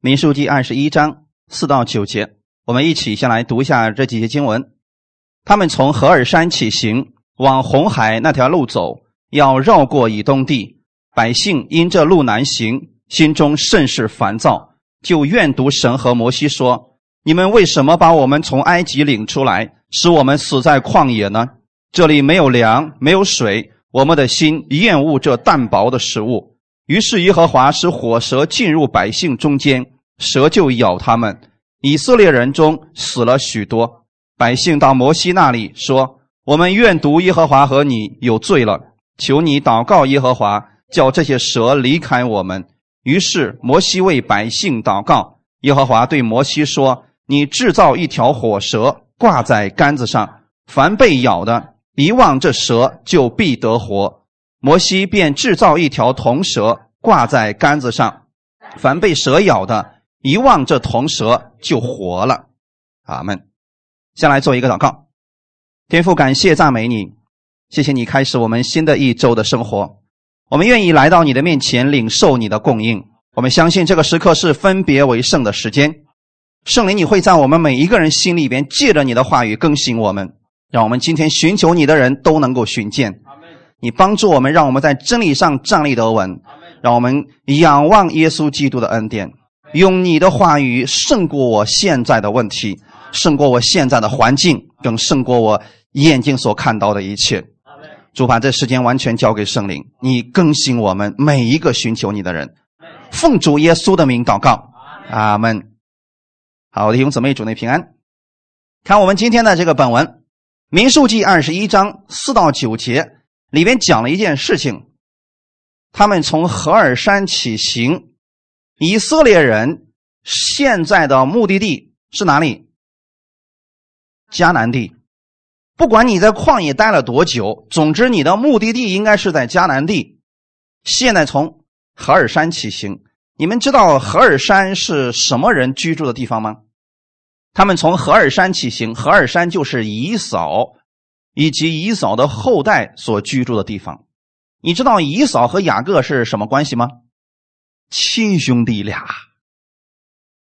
民数记二十一章四到九节，我们一起先来读一下这几节经文。他们从何尔山起行，往红海那条路走，要绕过以东地。百姓因这路难行，心中甚是烦躁，就怨读神和摩西说：“你们为什么把我们从埃及领出来，使我们死在旷野呢？这里没有粮，没有水，我们的心厌恶这淡薄的食物。”于是耶和华使火蛇进入百姓中间，蛇就咬他们。以色列人中死了许多。百姓到摩西那里说：“我们愿读耶和华和你有罪了，求你祷告耶和华，叫这些蛇离开我们。”于是摩西为百姓祷告。耶和华对摩西说：“你制造一条火蛇，挂在杆子上，凡被咬的，一望这蛇就必得活。”摩西便制造一条铜蛇挂在杆子上，凡被蛇咬的，一望这铜蛇就活了。阿门。先来做一个祷告，天父，感谢赞美你，谢谢你开始我们新的一周的生活。我们愿意来到你的面前领受你的供应。我们相信这个时刻是分别为圣的时间。圣灵，你会在我们每一个人心里边借着你的话语更新我们，让我们今天寻求你的人都能够寻见。你帮助我们，让我们在真理上站立得稳，让我们仰望耶稣基督的恩典，用你的话语胜过我现在的问题，胜过我现在的环境，更胜过我眼睛所看到的一切。主把这时间完全交给圣灵，你更新我们每一个寻求你的人。奉主耶稣的名祷告，阿门。好，弟兄姊妹，主内平安。看我们今天的这个本文，《民数记》二十一章四到九节。里面讲了一件事情，他们从何尔山起行，以色列人现在的目的地是哪里？迦南地。不管你在旷野待了多久，总之你的目的地应该是在迦南地。现在从何尔山起行，你们知道何尔山是什么人居住的地方吗？他们从何尔山起行，何尔山就是以扫。以及以扫的后代所居住的地方，你知道以扫和雅各是什么关系吗？亲兄弟俩，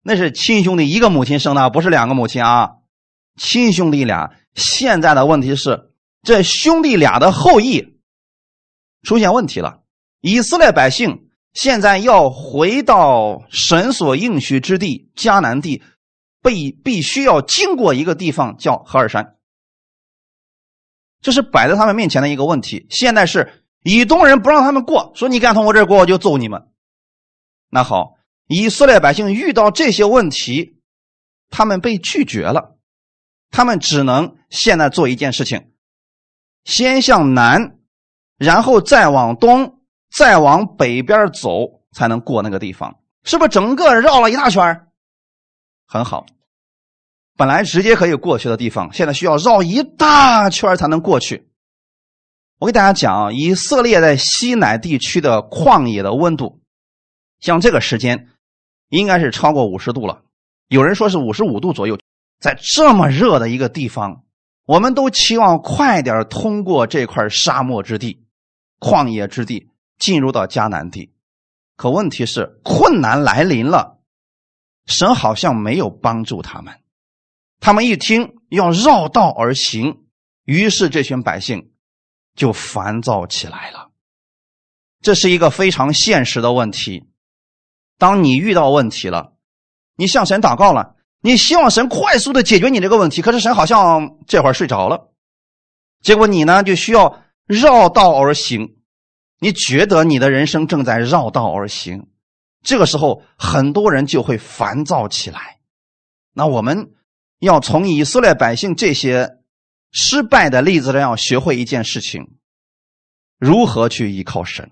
那是亲兄弟，一个母亲生的，不是两个母亲啊。亲兄弟俩，现在的问题是，这兄弟俩的后裔出现问题了。以色列百姓现在要回到神所应许之地迦南地，被必须要经过一个地方叫何尔山。这是摆在他们面前的一个问题。现在是以东人不让他们过，说你敢从我这儿过，我就揍你们。那好，以色列百姓遇到这些问题，他们被拒绝了，他们只能现在做一件事情：先向南，然后再往东，再往北边走，才能过那个地方。是不是整个绕了一大圈很好。本来直接可以过去的地方，现在需要绕一大圈才能过去。我给大家讲啊，以色列在西南地区的旷野的温度，像这个时间应该是超过五十度了。有人说是五十五度左右。在这么热的一个地方，我们都期望快点通过这块沙漠之地、旷野之地，进入到迦南地。可问题是，困难来临了，神好像没有帮助他们。他们一听要绕道而行，于是这群百姓就烦躁起来了。这是一个非常现实的问题。当你遇到问题了，你向神祷告了，你希望神快速的解决你这个问题，可是神好像这会儿睡着了，结果你呢就需要绕道而行。你觉得你的人生正在绕道而行，这个时候很多人就会烦躁起来。那我们。要从以色列百姓这些失败的例子中，要学会一件事情：如何去依靠神。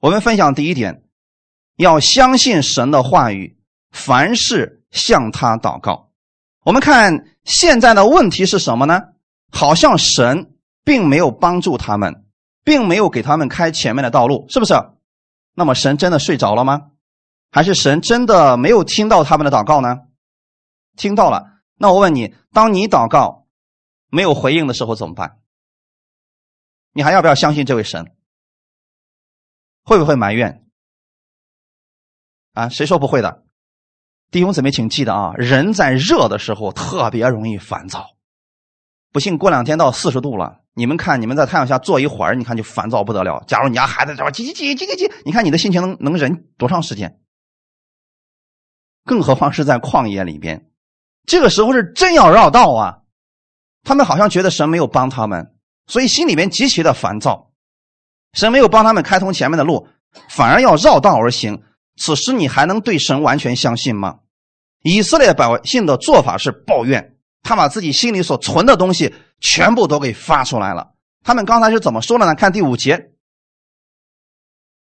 我们分享第一点，要相信神的话语，凡事向他祷告。我们看现在的问题是什么呢？好像神并没有帮助他们，并没有给他们开前面的道路，是不是？那么神真的睡着了吗？还是神真的没有听到他们的祷告呢？听到了。那我问你，当你祷告没有回应的时候怎么办？你还要不要相信这位神？会不会埋怨？啊，谁说不会的？弟兄姊妹，请记得啊，人在热的时候特别容易烦躁。不信，过两天到四十度了，你们看，你们在太阳下坐一会儿，你看就烦躁不得了。假如你家孩子在这叽叽叽叽叽叽，你看你的心情能能忍多长时间？更何况是在旷野里边，这个时候是真要绕道啊！他们好像觉得神没有帮他们，所以心里面极其的烦躁。神没有帮他们开通前面的路，反而要绕道而行。此时你还能对神完全相信吗？以色列百姓的做法是抱怨，他把自己心里所存的东西全部都给发出来了。他们刚才是怎么说的呢？看第五节，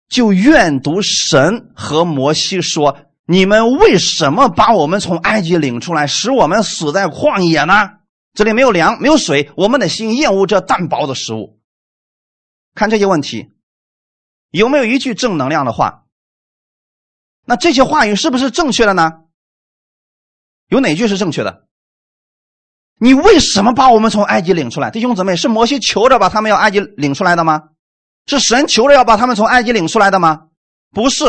就怨读神和摩西说：“你们为什么把我们从埃及领出来，使我们死在旷野呢？这里没有粮，没有水，我们的心厌恶这淡薄的食物。”看这些问题，有没有一句正能量的话？那这些话语是不是正确的呢？有哪句是正确的？你为什么把我们从埃及领出来？弟兄姊妹，是摩西求着把他们要埃及领出来的吗？是神求着要把他们从埃及领出来的吗？不是，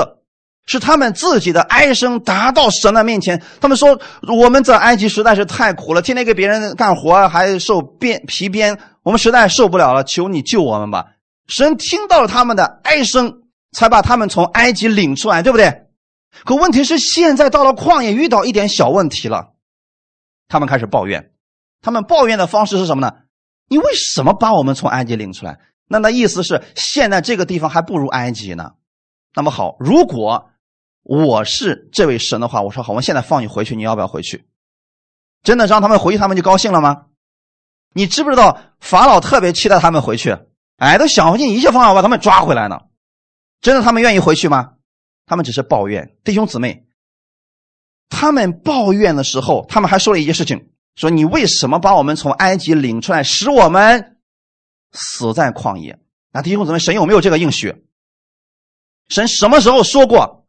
是他们自己的哀声达到神的面前。他们说：“我们在埃及实在是太苦了，天天给别人干活，还受鞭皮鞭，我们实在受不了了，求你救我们吧。”神听到了他们的哀声，才把他们从埃及领出来，对不对？可问题是，现在到了旷野，遇到一点小问题了，他们开始抱怨。他们抱怨的方式是什么呢？你为什么把我们从埃及领出来？那那意思是，现在这个地方还不如埃及呢。那么好，如果我是这位神的话，我说好，我现在放你回去，你要不要回去？真的让他们回去，他们就高兴了吗？你知不知道法老特别期待他们回去？哎，都想尽一切方法把他们抓回来呢。真的，他们愿意回去吗？他们只是抱怨，弟兄姊妹。他们抱怨的时候，他们还说了一件事情：说你为什么把我们从埃及领出来，使我们死在旷野？那弟兄姊妹，神有没有这个应许？神什么时候说过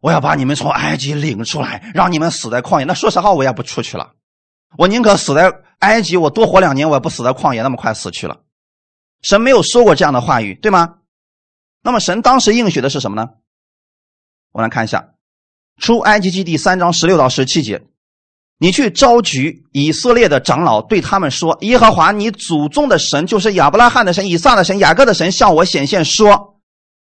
我要把你们从埃及领出来，让你们死在旷野？那说实话，我也不出去了。我宁可死在埃及，我多活两年，我也不死在旷野，那么快死去了。神没有说过这样的话语，对吗？那么神当时应许的是什么呢？我来看一下，《出埃及记》第三章十六到十七节，你去召集以色列的长老，对他们说：“耶和华你祖宗的神，就是亚伯拉罕的神、以撒的神、雅各的神，向我显现说：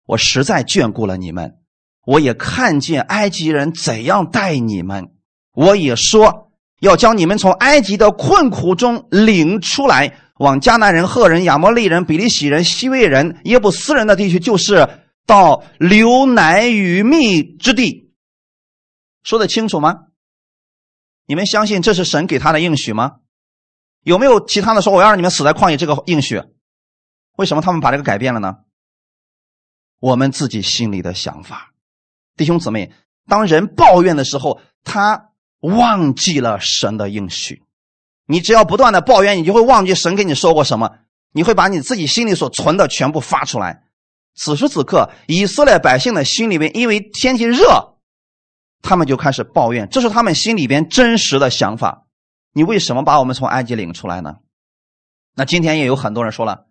我实在眷顾了你们，我也看见埃及人怎样待你们，我也说要将你们从埃及的困苦中领出来，往迦南人、赫人、亚摩利人、比利洗人、西魏人、耶布斯人的地区，就是。”到流奶与蜜之地，说的清楚吗？你们相信这是神给他的应许吗？有没有其他的说我要让你们死在旷野这个应许？为什么他们把这个改变了呢？我们自己心里的想法，弟兄姊妹，当人抱怨的时候，他忘记了神的应许。你只要不断的抱怨，你就会忘记神跟你说过什么，你会把你自己心里所存的全部发出来。此时此刻，以色列百姓的心里面，因为天气热，他们就开始抱怨，这是他们心里边真实的想法。你为什么把我们从埃及领出来呢？那今天也有很多人说了，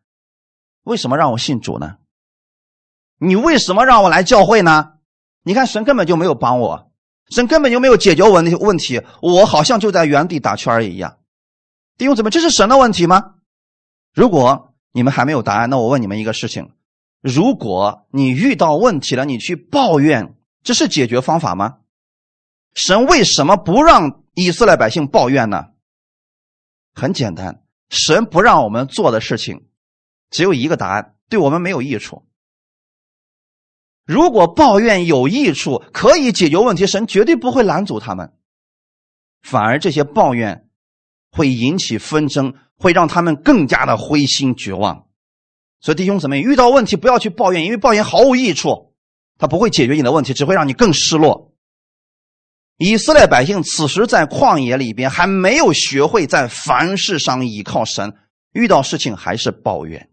为什么让我信主呢？你为什么让我来教会呢？你看神根本就没有帮我，神根本就没有解决我那些问题，我好像就在原地打圈一样。弟兄姊妹，这是神的问题吗？如果你们还没有答案，那我问你们一个事情。如果你遇到问题了，你去抱怨，这是解决方法吗？神为什么不让以色列百姓抱怨呢？很简单，神不让我们做的事情，只有一个答案：对我们没有益处。如果抱怨有益处，可以解决问题，神绝对不会拦阻他们，反而这些抱怨会引起纷争，会让他们更加的灰心绝望。所以弟兄姊妹，遇到问题不要去抱怨，因为抱怨毫无益处，它不会解决你的问题，只会让你更失落。以色列百姓此时在旷野里边，还没有学会在凡事上依靠神，遇到事情还是抱怨。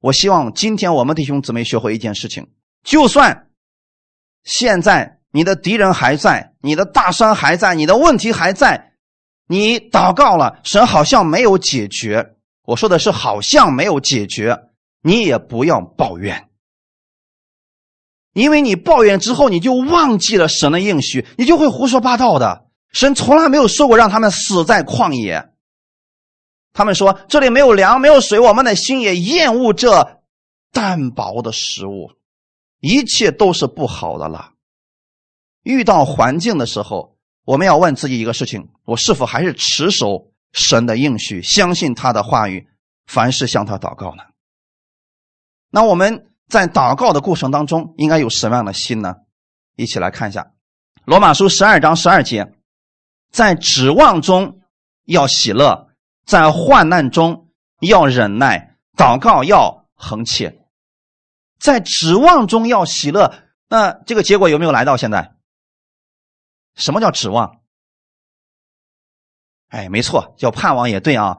我希望今天我们弟兄姊妹学会一件事情：就算现在你的敌人还在，你的大山还在，你的问题还在，你祷告了，神好像没有解决。我说的是，好像没有解决，你也不要抱怨，因为你抱怨之后，你就忘记了神的应许，你就会胡说八道的。神从来没有说过让他们死在旷野。他们说这里没有粮，没有水，我们的心也厌恶这淡薄的食物，一切都是不好的了。遇到环境的时候，我们要问自己一个事情：我是否还是持守神的应许，相信他的话语，凡事向他祷告呢？那我们在祷告的过程当中，应该有什么样的心呢？一起来看一下《罗马书》十二章十二节。在指望中要喜乐，在患难中要忍耐，祷告要恒切。在指望中要喜乐，那这个结果有没有来到？现在，什么叫指望？哎，没错，叫盼望也对啊。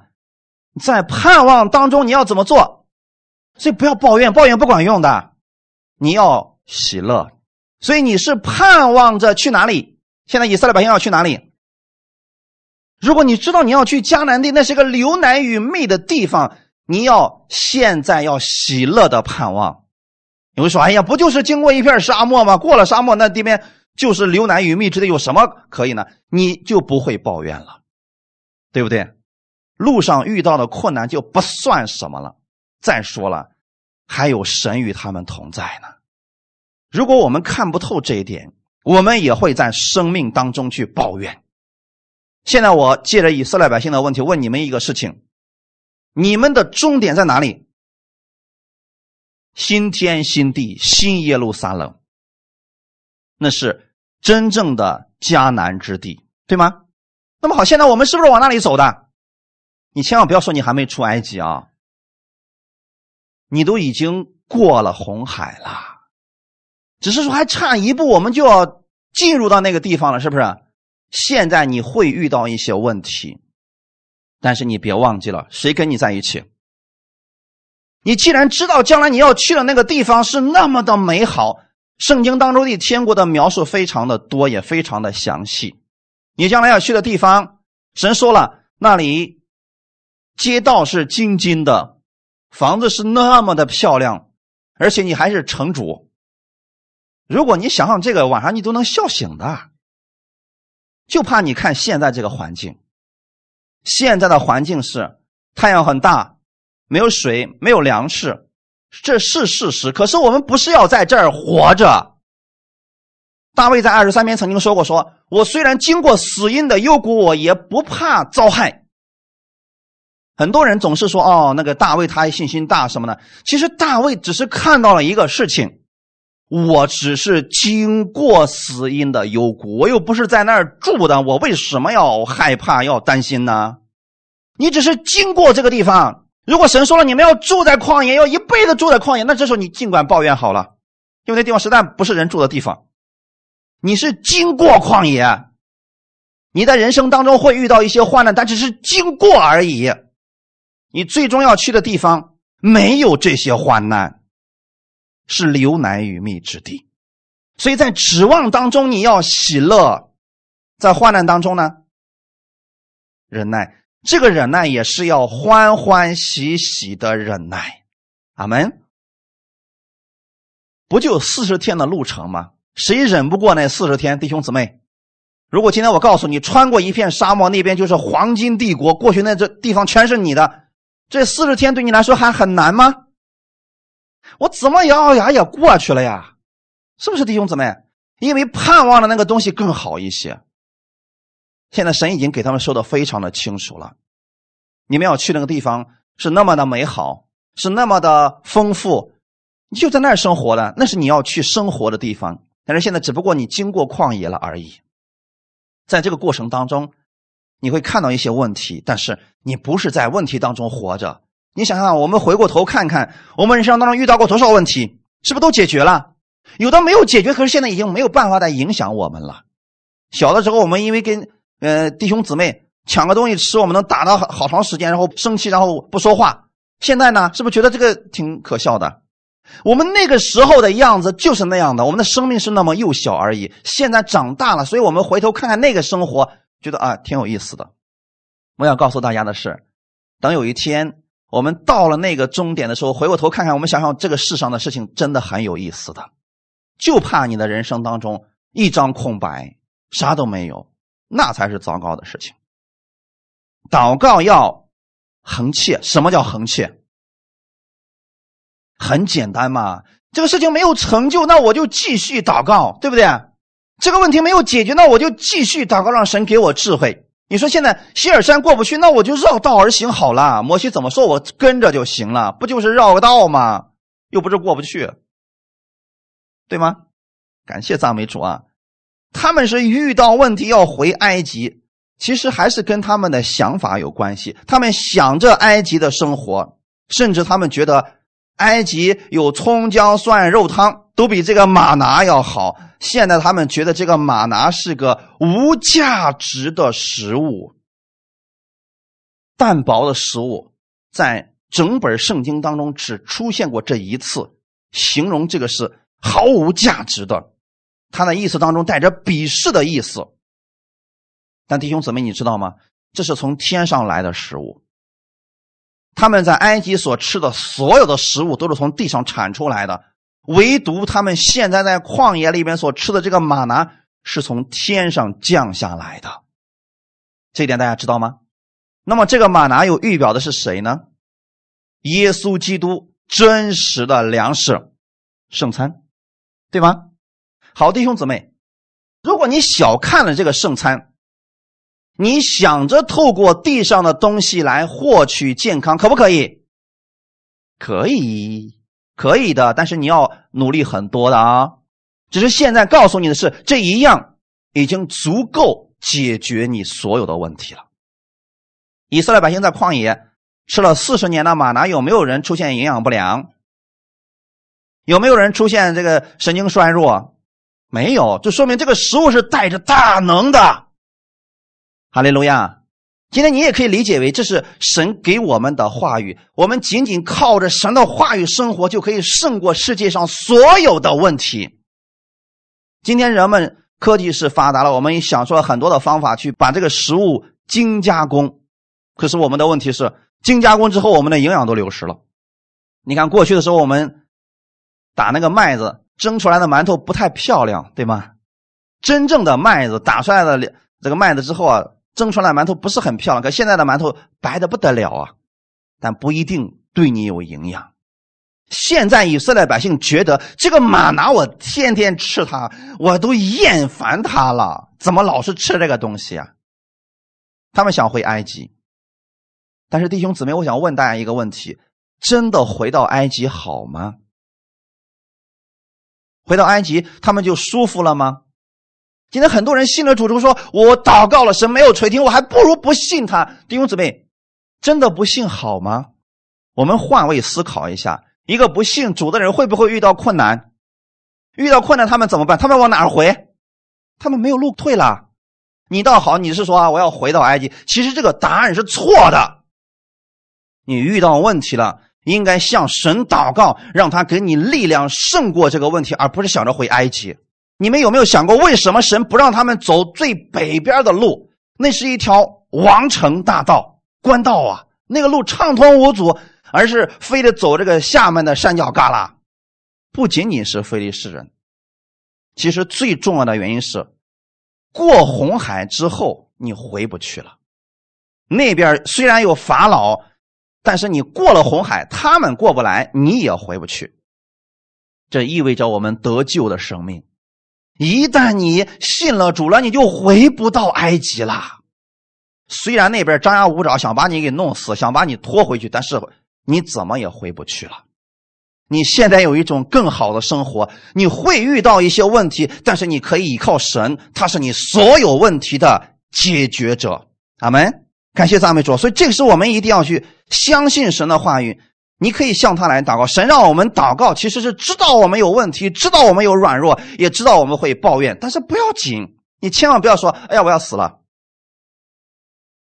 在盼望当中，你要怎么做？所以不要抱怨，抱怨不管用的。你要喜乐，所以你是盼望着去哪里？现在以色列百姓要去哪里？如果你知道你要去迦南地，那是个流奶与蜜的地方，你要现在要喜乐的盼望。你会说：“哎呀，不就是经过一片沙漠吗？过了沙漠，那地面就是流奶与蜜之地，有什么可以呢？”你就不会抱怨了，对不对？路上遇到的困难就不算什么了。再说了，还有神与他们同在呢。如果我们看不透这一点，我们也会在生命当中去抱怨。现在我借着以色列百姓的问题问你们一个事情：你们的终点在哪里？新天新地，新耶路撒冷，那是真正的迦南之地，对吗？那么好，现在我们是不是往那里走的？你千万不要说你还没出埃及啊！你都已经过了红海了，只是说还差一步，我们就要进入到那个地方了，是不是？现在你会遇到一些问题，但是你别忘记了，谁跟你在一起？你既然知道将来你要去的那个地方是那么的美好，圣经当中对天国的描述非常的多，也非常的详细。你将来要去的地方，神说了，那里街道是金金的，房子是那么的漂亮，而且你还是城主。如果你想想这个，晚上你都能笑醒的。就怕你看现在这个环境，现在的环境是太阳很大，没有水，没有粮食，这是事实。可是我们不是要在这儿活着。大卫在二十三篇曾经说过：“说我虽然经过死荫的幽谷，我也不怕遭害。”很多人总是说：“哦，那个大卫他信心大什么呢？”其实大卫只是看到了一个事情。我只是经过死荫的幽谷，我又不是在那儿住的，我为什么要害怕、要担心呢？你只是经过这个地方。如果神说了你们要住在旷野，要一辈子住在旷野，那这时候你尽管抱怨好了，因为那地方实在不是人住的地方。你是经过旷野，你在人生当中会遇到一些患难，但只是经过而已。你最终要去的地方没有这些患难。是流奶与蜜之地，所以在指望当中你要喜乐，在患难当中呢，忍耐。这个忍耐也是要欢欢喜喜的忍耐。阿门。不就四十天的路程吗？谁忍不过那四十天？弟兄姊妹，如果今天我告诉你，穿过一片沙漠，那边就是黄金帝国，过去那这地方全是你的，这四十天对你来说还很难吗？我怎么咬咬牙也过去了呀？是不是弟兄姊妹？因为盼望的那个东西更好一些。现在神已经给他们说的非常的清楚了，你们要去那个地方是那么的美好，是那么的丰富，你就在那儿生活的，那是你要去生活的地方。但是现在只不过你经过旷野了而已，在这个过程当中，你会看到一些问题，但是你不是在问题当中活着。你想想，我们回过头看看，我们人生当中遇到过多少问题，是不是都解决了？有的没有解决，可是现在已经没有办法再影响我们了。小的时候，我们因为跟呃弟兄姊妹抢个东西吃，我们能打到好好长时间，然后生气，然后不说话。现在呢，是不是觉得这个挺可笑的？我们那个时候的样子就是那样的，我们的生命是那么幼小而已。现在长大了，所以我们回头看看那个生活，觉得啊挺有意思的。我想告诉大家的是，等有一天。我们到了那个终点的时候，回过头看看，我们想想这个世上的事情真的很有意思的。就怕你的人生当中一张空白，啥都没有，那才是糟糕的事情。祷告要恒切，什么叫恒切？很简单嘛，这个事情没有成就，那我就继续祷告，对不对？这个问题没有解决，那我就继续祷告，让神给我智慧。你说现在希尔山过不去，那我就绕道而行好了。摩西怎么说，我跟着就行了，不就是绕个道吗？又不是过不去，对吗？感谢赞美主啊！他们是遇到问题要回埃及，其实还是跟他们的想法有关系。他们想着埃及的生活，甚至他们觉得埃及有葱姜蒜肉汤都比这个马拿要好。现在他们觉得这个马拿是个无价值的食物，淡薄的食物，在整本圣经当中只出现过这一次，形容这个是毫无价值的。他的意思当中带着鄙视的意思。但弟兄姊妹，你知道吗？这是从天上来的食物。他们在埃及所吃的所有的食物都是从地上产出来的。唯独他们现在在旷野里边所吃的这个马拿是从天上降下来的，这一点大家知道吗？那么这个马拿又预表的是谁呢？耶稣基督真实的粮食圣餐，对吗？好，弟兄姊妹，如果你小看了这个圣餐，你想着透过地上的东西来获取健康，可不可以？可以。可以的，但是你要努力很多的啊！只是现在告诉你的是，这一样已经足够解决你所有的问题了。以色列百姓在旷野吃了四十年的马拿，有没有人出现营养不良？有没有人出现这个神经衰弱？没有，就说明这个食物是带着大能的。哈利路亚。今天你也可以理解为，这是神给我们的话语。我们仅仅靠着神的话语生活，就可以胜过世界上所有的问题。今天人们科技是发达了，我们也想出了很多的方法去把这个食物精加工。可是我们的问题是，精加工之后，我们的营养都流失了。你看过去的时候，我们打那个麦子蒸出来的馒头不太漂亮，对吗？真正的麦子打出来的这个麦子之后啊。蒸出来馒头不是很漂亮，可现在的馒头白的不得了啊，但不一定对你有营养。现在以色列百姓觉得这个马拿我天天吃它，我都厌烦它了，怎么老是吃这个东西啊？他们想回埃及，但是弟兄姊妹，我想问大家一个问题：真的回到埃及好吗？回到埃及他们就舒服了吗？今天很多人信了主之后说：“我祷告了，神没有垂听，我还不如不信他。”弟兄姊妹，真的不信好吗？我们换位思考一下，一个不信主的人会不会遇到困难？遇到困难他们怎么办？他们往哪儿回？他们没有路退了。你倒好，你是说啊，我要回到埃及？其实这个答案是错的。你遇到问题了，应该向神祷告，让他给你力量胜过这个问题，而不是想着回埃及。你们有没有想过，为什么神不让他们走最北边的路？那是一条王城大道、官道啊，那个路畅通无阻，而是非得走这个下面的山脚旮旯。不仅仅是非利士人，其实最重要的原因是，过红海之后你回不去了。那边虽然有法老，但是你过了红海，他们过不来，你也回不去。这意味着我们得救的生命。一旦你信了主了，你就回不到埃及了。虽然那边张牙舞爪，想把你给弄死，想把你拖回去，但是你怎么也回不去了。你现在有一种更好的生活，你会遇到一些问题，但是你可以依靠神，他是你所有问题的解决者。阿门。感谢赞美主。所以这个是我们一定要去相信神的话语。你可以向他来祷告，神让我们祷告，其实是知道我们有问题，知道我们有软弱，也知道我们会抱怨，但是不要紧，你千万不要说：“哎呀，我要死了。”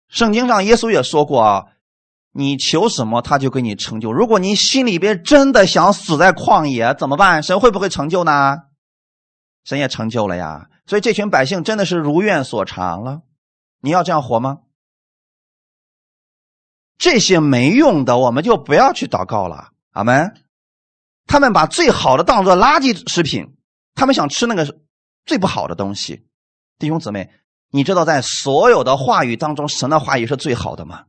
圣经上耶稣也说过啊，你求什么，他就给你成就。如果你心里边真的想死在旷野，怎么办？神会不会成就呢？神也成就了呀。所以这群百姓真的是如愿所偿了。你要这样活吗？这些没用的，我们就不要去祷告了。阿门。他们把最好的当做垃圾食品，他们想吃那个最不好的东西。弟兄姊妹，你知道在所有的话语当中，神的话语是最好的吗？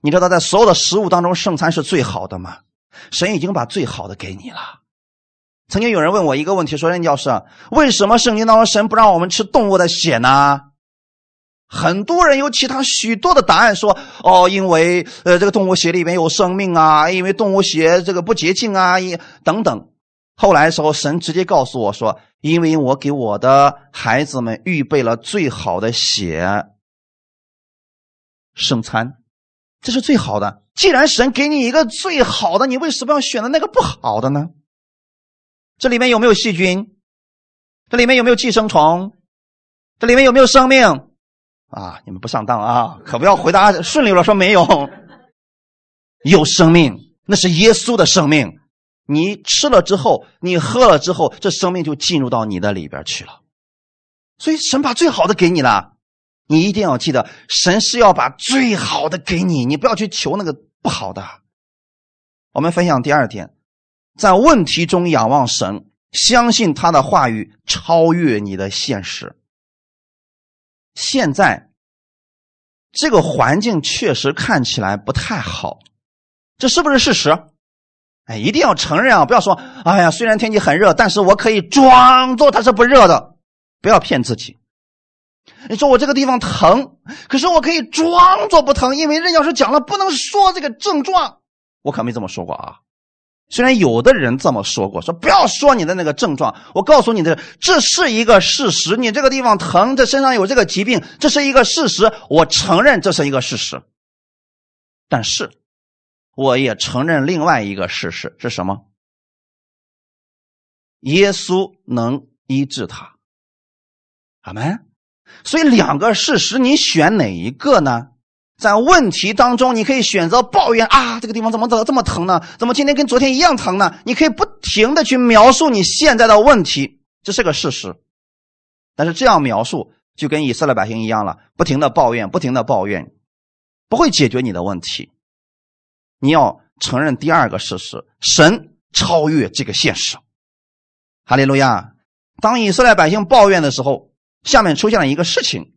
你知道在所有的食物当中，圣餐是最好的吗？神已经把最好的给你了。曾经有人问我一个问题，说：“任教师，为什么圣经当中神不让我们吃动物的血呢？”很多人有其他许多的答案，说：“哦，因为呃，这个动物血里面有生命啊，因为动物血这个不洁净啊，等等。”后来的时候，神直接告诉我说：“因为我给我的孩子们预备了最好的血圣餐，这是最好的。既然神给你一个最好的，你为什么要选择那个不好的呢？”这里面有没有细菌？这里面有没有寄生虫？这里面有没有生命？啊，你们不上当啊！可不要回答顺利了，说没有。有生命，那是耶稣的生命。你吃了之后，你喝了之后，这生命就进入到你的里边去了。所以神把最好的给你了，你一定要记得，神是要把最好的给你，你不要去求那个不好的。我们分享第二点。在问题中仰望神，相信他的话语超越你的现实。现在这个环境确实看起来不太好，这是不是事实？哎，一定要承认啊！不要说“哎呀，虽然天气很热，但是我可以装作它是不热的”，不要骗自己。你说我这个地方疼，可是我可以装作不疼，因为任教师讲了不能说这个症状，我可没这么说过啊。虽然有的人这么说过，说不要说你的那个症状，我告诉你的，这是一个事实。你这个地方疼，这身上有这个疾病，这是一个事实。我承认这是一个事实，但是我也承认另外一个事实是什么？耶稣能医治他，阿门。所以两个事实，你选哪一个呢？在问题当中，你可以选择抱怨啊，这个地方怎么怎么这么疼呢？怎么今天跟昨天一样疼呢？你可以不停的去描述你现在的问题，这是个事实。但是这样描述就跟以色列百姓一样了，不停的抱怨，不停的抱怨，不会解决你的问题。你要承认第二个事实：神超越这个现实。哈利路亚！当以色列百姓抱怨的时候，下面出现了一个事情。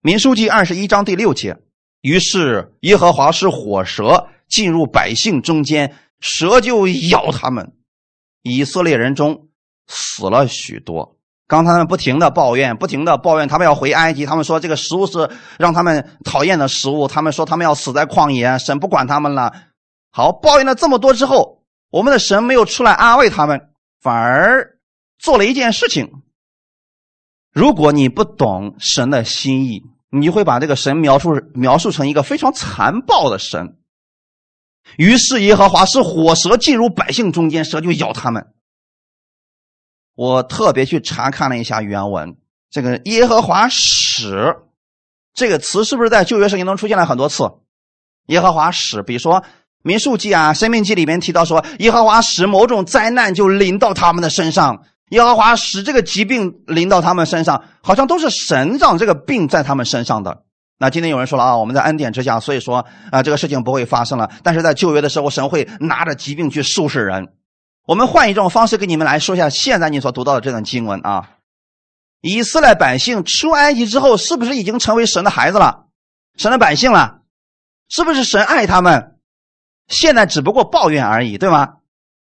民书记二十一章第六节。于是耶和华是火蛇进入百姓中间，蛇就咬他们。以色列人中死了许多。刚才他们不停的抱怨，不停的抱怨，他们要回埃及。他们说这个食物是让他们讨厌的食物。他们说他们要死在旷野，神不管他们了。好，抱怨了这么多之后，我们的神没有出来安慰他们，反而做了一件事情。如果你不懂神的心意，你会把这个神描述描述成一个非常残暴的神。于是耶和华是火蛇进入百姓中间，蛇就咬他们。我特别去查看了一下原文，这个耶和华使这个词是不是在旧约圣经中出现了很多次？耶和华使，比如说民数记啊、生命记里面提到说，耶和华使某种灾难就临到他们的身上。耶和华使这个疾病临到他们身上，好像都是神让这个病在他们身上的。那今天有人说了啊，我们在恩典之下，所以说啊，这个事情不会发生了。但是在旧约的时候，神会拿着疾病去收拾人。我们换一种方式跟你们来说一下，现在你所读到的这段经文啊，以色列百姓出埃及之后，是不是已经成为神的孩子了？神的百姓了？是不是神爱他们？现在只不过抱怨而已，对吗？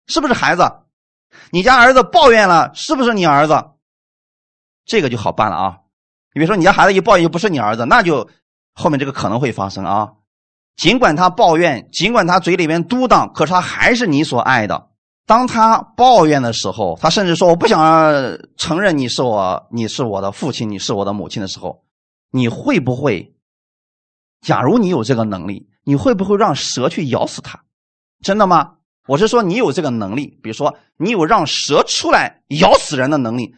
是不是孩子？你家儿子抱怨了，是不是你儿子？这个就好办了啊！你别说你家孩子一抱怨就不是你儿子，那就后面这个可能会发生啊。尽管他抱怨，尽管他嘴里面嘟囔，可是他还是你所爱的。当他抱怨的时候，他甚至说我不想承认你是我，你是我的父亲，你是我的母亲的时候，你会不会？假如你有这个能力，你会不会让蛇去咬死他？真的吗？我是说，你有这个能力，比如说，你有让蛇出来咬死人的能力。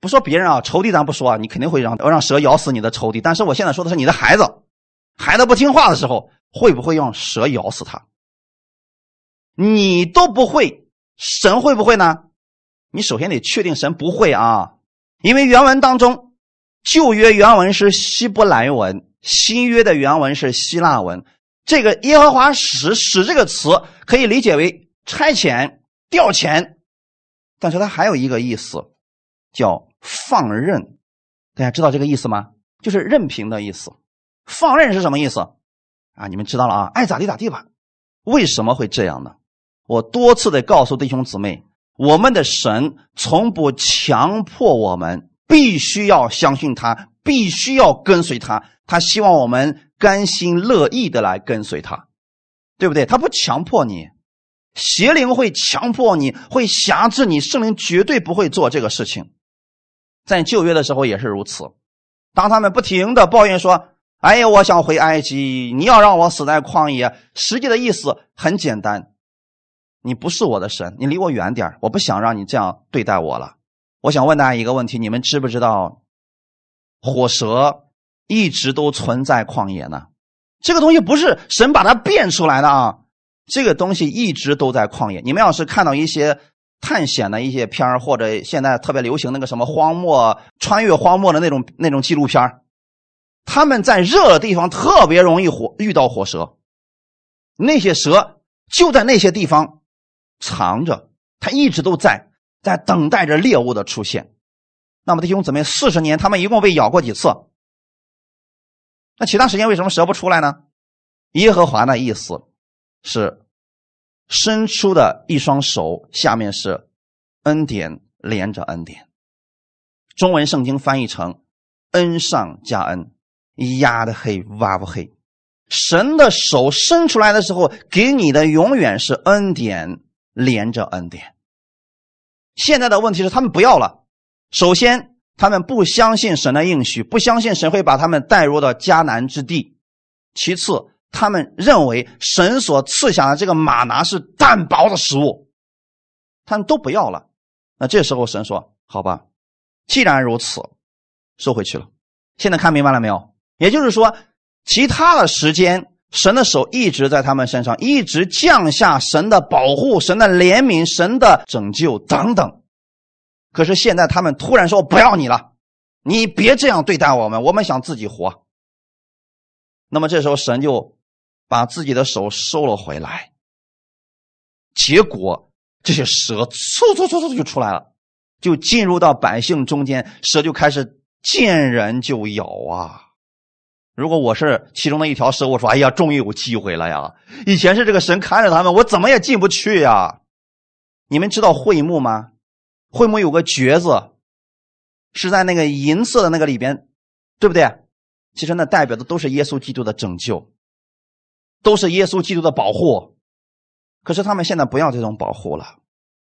不说别人啊，仇敌咱不说啊，你肯定会让让蛇咬死你的仇敌。但是我现在说的是你的孩子，孩子不听话的时候，会不会让蛇咬死他？你都不会，神会不会呢？你首先得确定神不会啊，因为原文当中，旧约原文是希伯来文，新约的原文是希腊文。这个耶和华使使这个词可以理解为。差遣、调遣，但是它还有一个意思，叫放任。大家知道这个意思吗？就是任凭的意思。放任是什么意思？啊，你们知道了啊，爱咋地咋地吧。为什么会这样呢？我多次的告诉弟兄姊妹，我们的神从不强迫我们必须要相信他，必须要跟随他。他希望我们甘心乐意的来跟随他，对不对？他不强迫你，邪灵会强迫你，会辖制你，圣灵绝对不会做这个事情。在旧约的时候也是如此，当他们不停的抱怨说：“哎呀，我想回埃及，你要让我死在旷野。”实际的意思很简单。你不是我的神，你离我远点我不想让你这样对待我了。我想问大家一个问题：你们知不知道火蛇一直都存在旷野呢？这个东西不是神把它变出来的啊，这个东西一直都在旷野。你们要是看到一些探险的一些片或者现在特别流行那个什么荒漠穿越荒漠的那种那种纪录片他们在热的地方特别容易火遇到火蛇，那些蛇就在那些地方。藏着，他一直都在，在等待着猎物的出现。那么弟兄姊妹，四十年他们一共被咬过几次？那其他时间为什么蛇不出来呢？耶和华的意思是伸出的一双手，下面是恩典连着恩典。中文圣经翻译成恩上加恩，压的黑挖不黑。神的手伸出来的时候，给你的永远是恩典。连着恩典。现在的问题是，他们不要了。首先，他们不相信神的应许，不相信神会把他们带入到迦南之地。其次，他们认为神所赐下的这个马拿是淡薄的食物，他们都不要了。那这时候，神说：“好吧，既然如此，收回去了。”现在看明白了没有？也就是说，其他的时间。神的手一直在他们身上，一直降下神的保护、神的怜悯、神的拯救等等。可是现在他们突然说：“不要你了，你别这样对待我们，我们想自己活。”那么这时候神就把自己的手收了回来。结果这些蛇嗖嗖嗖嗖就出来了，就进入到百姓中间，蛇就开始见人就咬啊。如果我是其中的一条蛇，我说：“哎呀，终于有机会了呀！以前是这个神看着他们，我怎么也进不去呀。”你们知道会幕吗？会幕有个橛子，是在那个银色的那个里边，对不对？其实那代表的都是耶稣基督的拯救，都是耶稣基督的保护。可是他们现在不要这种保护了，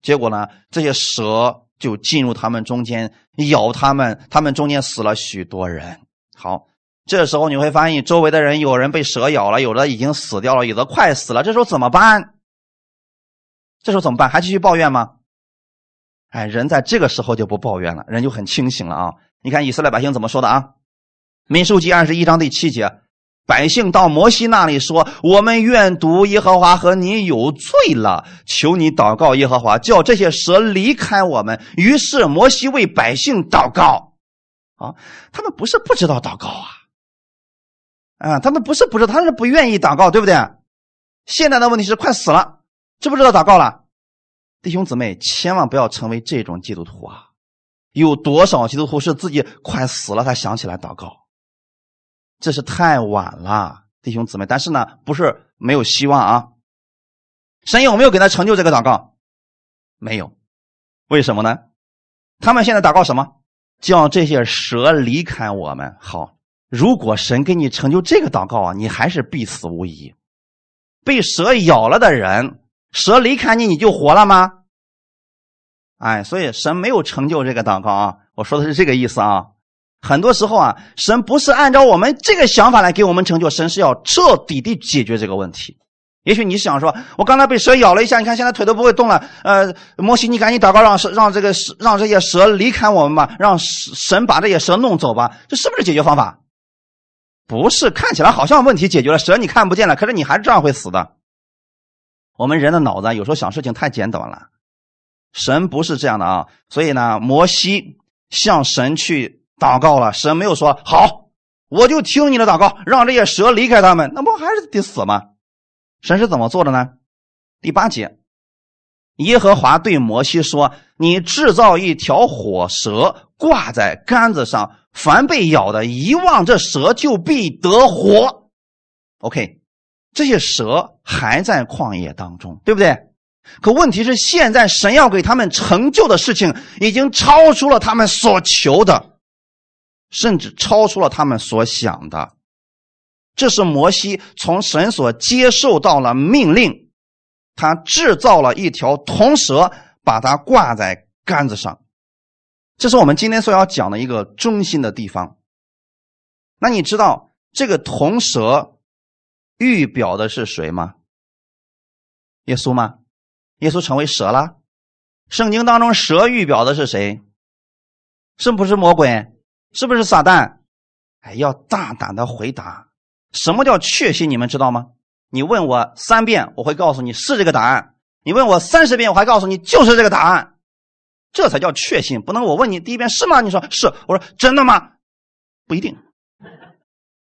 结果呢，这些蛇就进入他们中间，咬他们，他们中间死了许多人。好。这时候你会发现，周围的人有人被蛇咬了，有的已经死掉了，有的快死了。这时候怎么办？这时候怎么办？还继续抱怨吗？哎，人在这个时候就不抱怨了，人就很清醒了啊！你看以色列百姓怎么说的啊？民数记二十一章第七节，百姓到摩西那里说：“我们愿读耶和华和你有罪了，求你祷告耶和华，叫这些蛇离开我们。”于是摩西为百姓祷告。啊，他们不是不知道祷告啊。啊，他们不是不是，他是不愿意祷告，对不对？现在的问题是快死了，知不知道祷告了？弟兄姊妹，千万不要成为这种基督徒啊！有多少基督徒是自己快死了，才想起来祷告？这是太晚了，弟兄姊妹。但是呢，不是没有希望啊！神有没有给他成就这个祷告？没有，为什么呢？他们现在祷告什么？叫这些蛇离开我们。好。如果神给你成就这个祷告啊，你还是必死无疑。被蛇咬了的人，蛇离开你，你就活了吗？哎，所以神没有成就这个祷告啊。我说的是这个意思啊。很多时候啊，神不是按照我们这个想法来给我们成就，神是要彻底的解决这个问题。也许你想说，我刚才被蛇咬了一下，你看现在腿都不会动了。呃，摩西，你赶紧祷告，让让这个蛇让这些蛇离开我们吧，让神把这些蛇弄走吧，这是不是解决方法？不是，看起来好像问题解决了，蛇你看不见了，可是你还是这样会死的。我们人的脑子有时候想事情太简短了，神不是这样的啊。所以呢，摩西向神去祷告了，神没有说好，我就听你的祷告，让这些蛇离开他们，那不还是得死吗？神是怎么做的呢？第八节，耶和华对摩西说：“你制造一条火蛇，挂在杆子上，凡被咬的，一望这蛇就必得活。” OK，这些蛇还在旷野当中，对不对？可问题是，现在神要给他们成就的事情，已经超出了他们所求的，甚至超出了他们所想的。这是摩西从神所接受到了命令，他制造了一条铜蛇，把它挂在杆子上。这是我们今天所要讲的一个中心的地方。那你知道这个铜蛇预表的是谁吗？耶稣吗？耶稣成为蛇了。圣经当中蛇预表的是谁？是不是魔鬼？是不是撒旦？哎，要大胆的回答。什么叫确信？你们知道吗？你问我三遍，我会告诉你是这个答案；你问我三十遍，我还告诉你就是这个答案。这才叫确信。不能我问你第一遍是吗？你说是，我说真的吗？不一定。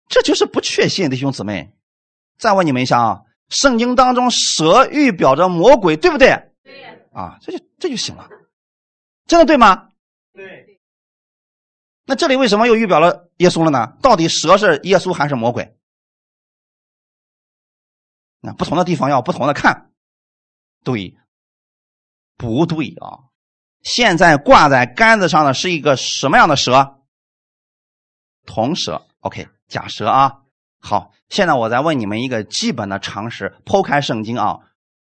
这就是不确信，弟兄姊妹。再问你们一下啊，圣经当中蛇预表着魔鬼，对不对？对。啊，这就这就行了。真的对吗？对。那这里为什么又预表了耶稣了呢？到底蛇是耶稣还是魔鬼？那不同的地方要不同的看，对，不对啊？现在挂在杆子上的是一个什么样的蛇？铜蛇。OK，假蛇啊。好，现在我再问你们一个基本的常识：剖开圣经啊，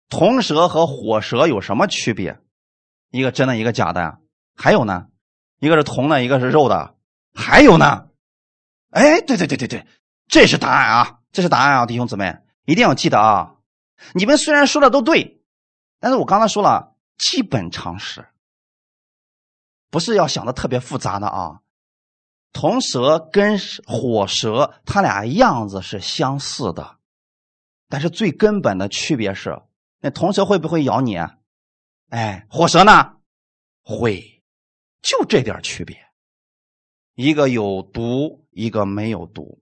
铜蛇和火蛇有什么区别？一个真的，一个假的。还有呢，一个是铜的，一个是肉的。还有呢？哎，对对对对对，这是答案啊，这是答案啊，弟兄姊妹。一定要记得啊！你们虽然说的都对，但是我刚才说了基本常识，不是要想的特别复杂的啊。铜蛇跟火蛇，它俩样子是相似的，但是最根本的区别是，那铜蛇会不会咬你？哎，火蛇呢？会，就这点区别，一个有毒，一个没有毒。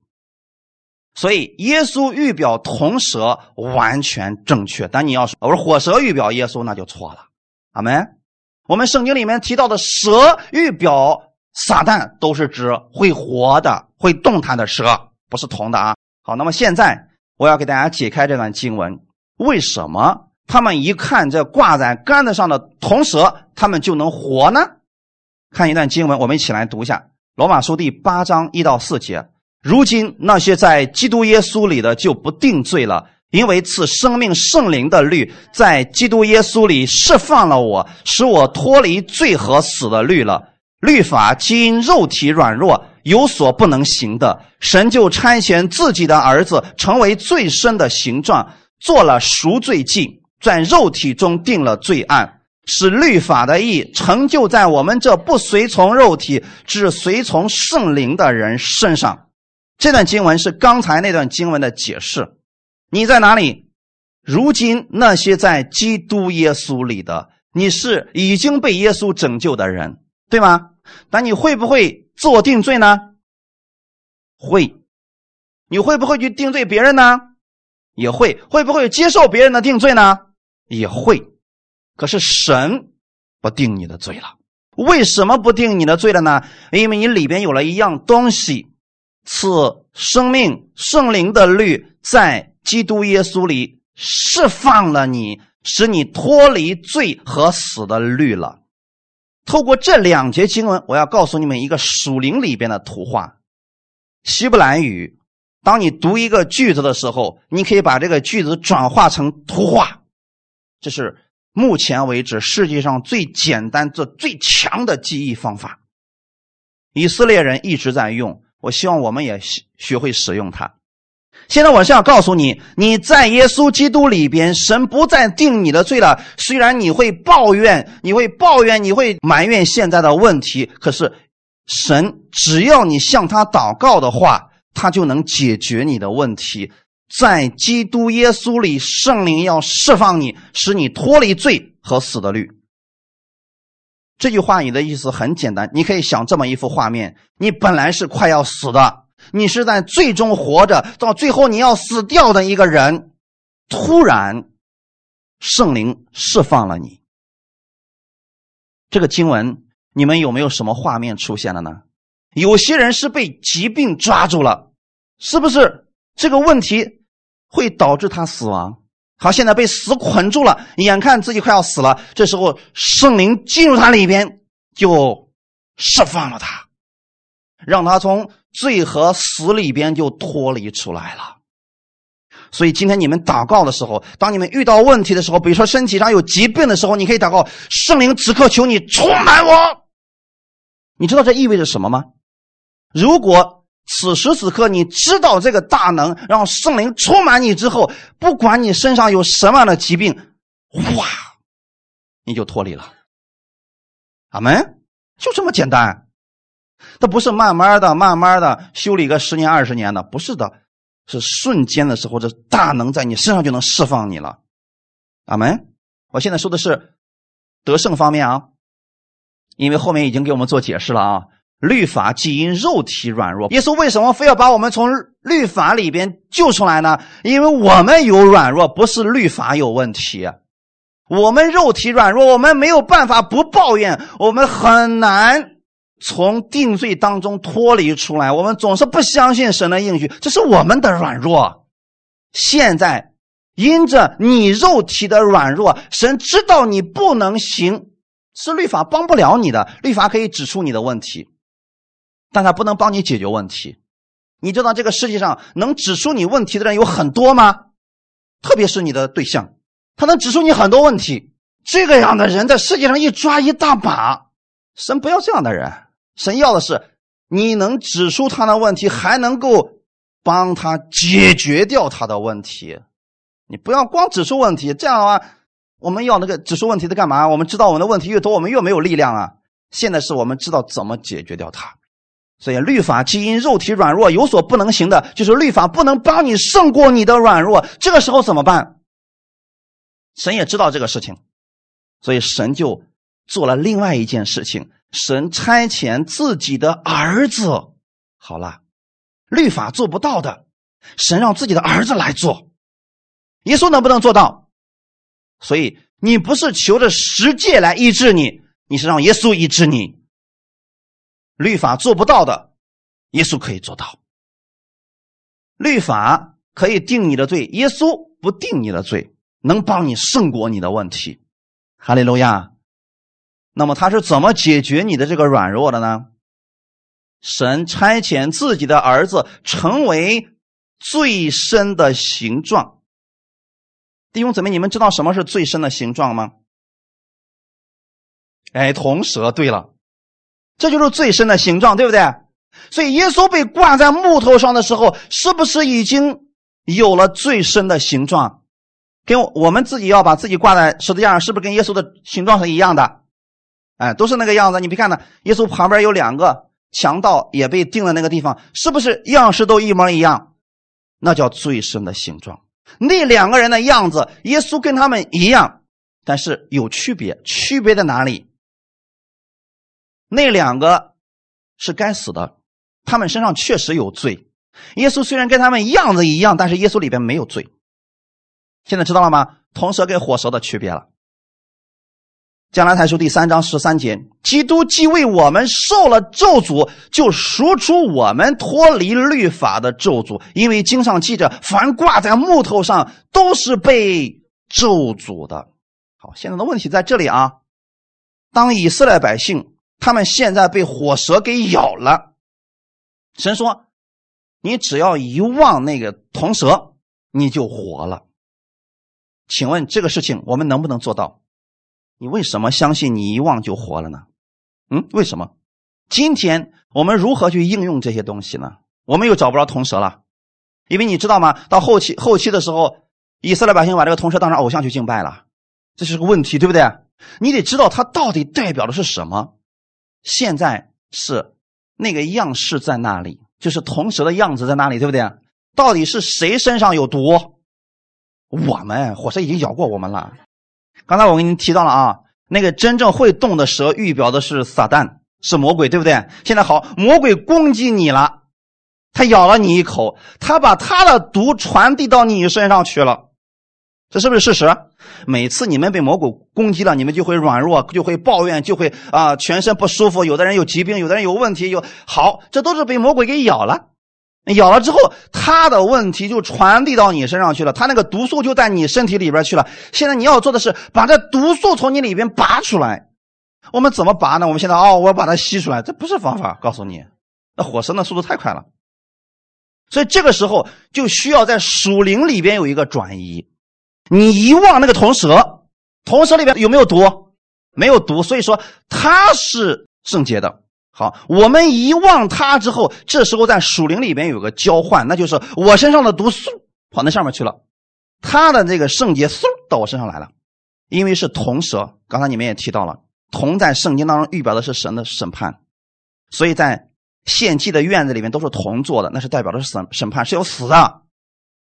所以，耶稣预表铜蛇完全正确，但你要说我说火蛇预表耶稣，那就错了。阿门。我们圣经里面提到的蛇预表撒旦，都是指会活的、会动弹的蛇，不是铜的啊。好，那么现在我要给大家解开这段经文，为什么他们一看这挂在杆子上的铜蛇，他们就能活呢？看一段经文，我们一起来读一下《罗马书》第八章一到四节。如今那些在基督耶稣里的就不定罪了，因为赐生命圣灵的律在基督耶稣里释放了我，使我脱离罪和死的律了。律法基因肉体软弱，有所不能行的，神就差遣自己的儿子成为最深的形状，做了赎罪祭，在肉体中定了罪案，使律法的义成就在我们这不随从肉体只随从圣灵的人身上。这段经文是刚才那段经文的解释。你在哪里？如今那些在基督耶稣里的，你是已经被耶稣拯救的人，对吗？但你会不会自我定罪呢？会。你会不会去定罪别人呢？也会。会不会接受别人的定罪呢？也会。可是神不定你的罪了。为什么不定你的罪了呢？因为你里边有了一样东西。赐生命圣灵的律在基督耶稣里释放了你，使你脱离罪和死的律了。透过这两节经文，我要告诉你们一个属灵里边的图画。希伯来语，当你读一个句子的时候，你可以把这个句子转化成图画。这是目前为止世界上最简单、这最强的记忆方法。以色列人一直在用。我希望我们也学学会使用它。现在我是要告诉你，你在耶稣基督里边，神不再定你的罪了。虽然你会抱怨，你会抱怨，你会埋怨现在的问题，可是神只要你向他祷告的话，他就能解决你的问题。在基督耶稣里，圣灵要释放你，使你脱离罪和死的律。这句话你的意思很简单，你可以想这么一幅画面：你本来是快要死的，你是在最终活着，到最后你要死掉的一个人，突然圣灵释放了你。这个经文，你们有没有什么画面出现了呢？有些人是被疾病抓住了，是不是？这个问题会导致他死亡。好，现在被死捆住了，眼看自己快要死了，这时候圣灵进入他里边，就释放了他，让他从罪和死里边就脱离出来了。所以今天你们祷告的时候，当你们遇到问题的时候，比如说身体上有疾病的时候，你可以祷告：圣灵，此刻求你充满我。你知道这意味着什么吗？如果此时此刻你知道这个大能，让圣灵充满你之后，不管你身上有什么样的疾病，哇，你就脱离了。阿门，就这么简单。它不是慢慢的、慢慢的修理个十年、二十年的，不是的。是瞬间的时候，这大能在你身上就能释放你了，阿门。我现在说的是得胜方面啊，因为后面已经给我们做解释了啊。律法既因肉体软弱，耶稣为什么非要把我们从律法里边救出来呢？因为我们有软弱，不是律法有问题。我们肉体软弱，我们没有办法不抱怨，我们很难。从定罪当中脱离出来，我们总是不相信神的应许，这是我们的软弱。现在因着你肉体的软弱，神知道你不能行，是律法帮不了你的。律法可以指出你的问题，但他不能帮你解决问题。你知道这个世界上能指出你问题的人有很多吗？特别是你的对象，他能指出你很多问题。这个样的人在世界上一抓一大把，神不要这样的人。神要的是你能指出他的问题，还能够帮他解决掉他的问题。你不要光指出问题，这样的话，我们要那个指出问题的干嘛？我们知道我们的问题越多，我们越没有力量啊。现在是我们知道怎么解决掉它。所以律法基因肉体软弱有所不能行的，就是律法不能帮你胜过你的软弱。这个时候怎么办？神也知道这个事情，所以神就做了另外一件事情。神差遣自己的儿子，好了，律法做不到的，神让自己的儿子来做。耶稣能不能做到？所以你不是求着十诫来医治你，你是让耶稣医治你。律法做不到的，耶稣可以做到。律法可以定你的罪，耶稣不定你的罪，能帮你胜过你的问题。哈利路亚。那么他是怎么解决你的这个软弱的呢？神差遣自己的儿子成为最深的形状。弟兄姊妹，你们知道什么是最深的形状吗？哎，铜蛇。对了，这就是最深的形状，对不对？所以耶稣被挂在木头上的时候，是不是已经有了最深的形状？跟我们自己要把自己挂在十字架上，是不是跟耶稣的形状是一样的？哎，都是那个样子。你别看呢，耶稣旁边有两个强盗也被钉在那个地方，是不是样式都一模一样？那叫最深的形状。那两个人的样子，耶稣跟他们一样，但是有区别。区别在哪里？那两个是该死的，他们身上确实有罪。耶稣虽然跟他们样子一样，但是耶稣里边没有罪。现在知道了吗？铜蛇跟火蛇的区别了。将来太书第三章十三节：基督既为我们受了咒诅，就赎出我们脱离律法的咒诅。因为经上记着，凡挂在木头上，都是被咒诅的。好，现在的问题在这里啊。当以色列百姓他们现在被火蛇给咬了，神说：“你只要一望那个铜蛇，你就活了。”请问这个事情我们能不能做到？你为什么相信你一望就活了呢？嗯，为什么？今天我们如何去应用这些东西呢？我们又找不着铜蛇了，因为你知道吗？到后期后期的时候，以色列百姓把这个铜蛇当成偶像去敬拜了，这是个问题，对不对？你得知道它到底代表的是什么。现在是那个样式在那里，就是铜蛇的样子在那里，对不对？到底是谁身上有毒？我们火蛇已经咬过我们了。刚才我给你提到了啊，那个真正会动的蛇预表的是撒旦，是魔鬼，对不对？现在好，魔鬼攻击你了，他咬了你一口，他把他的毒传递到你身上去了。这是不是事实？每次你们被魔鬼攻击了，你们就会软弱，就会抱怨，就会啊全身不舒服。有的人有疾病，有的人有问题，有好，这都是被魔鬼给咬了。咬了之后，他的问题就传递到你身上去了，他那个毒素就在你身体里边去了。现在你要做的是把这毒素从你里边拔出来。我们怎么拔呢？我们现在哦，我要把它吸出来，这不是方法。告诉你，那火生的速度太快了。所以这个时候就需要在属灵里边有一个转移。你遗忘那个铜蛇，铜蛇里边有没有毒？没有毒，所以说它是圣洁的。好，我们遗忘它之后，这时候在属灵里边有个交换，那就是我身上的毒素跑那上面去了，它的这个圣洁嗖到我身上来了，因为是铜蛇。刚才你们也提到了，铜在圣经当中预表的是神的审判，所以在献祭的院子里面都是铜做的，那是代表的是审审判是有死的。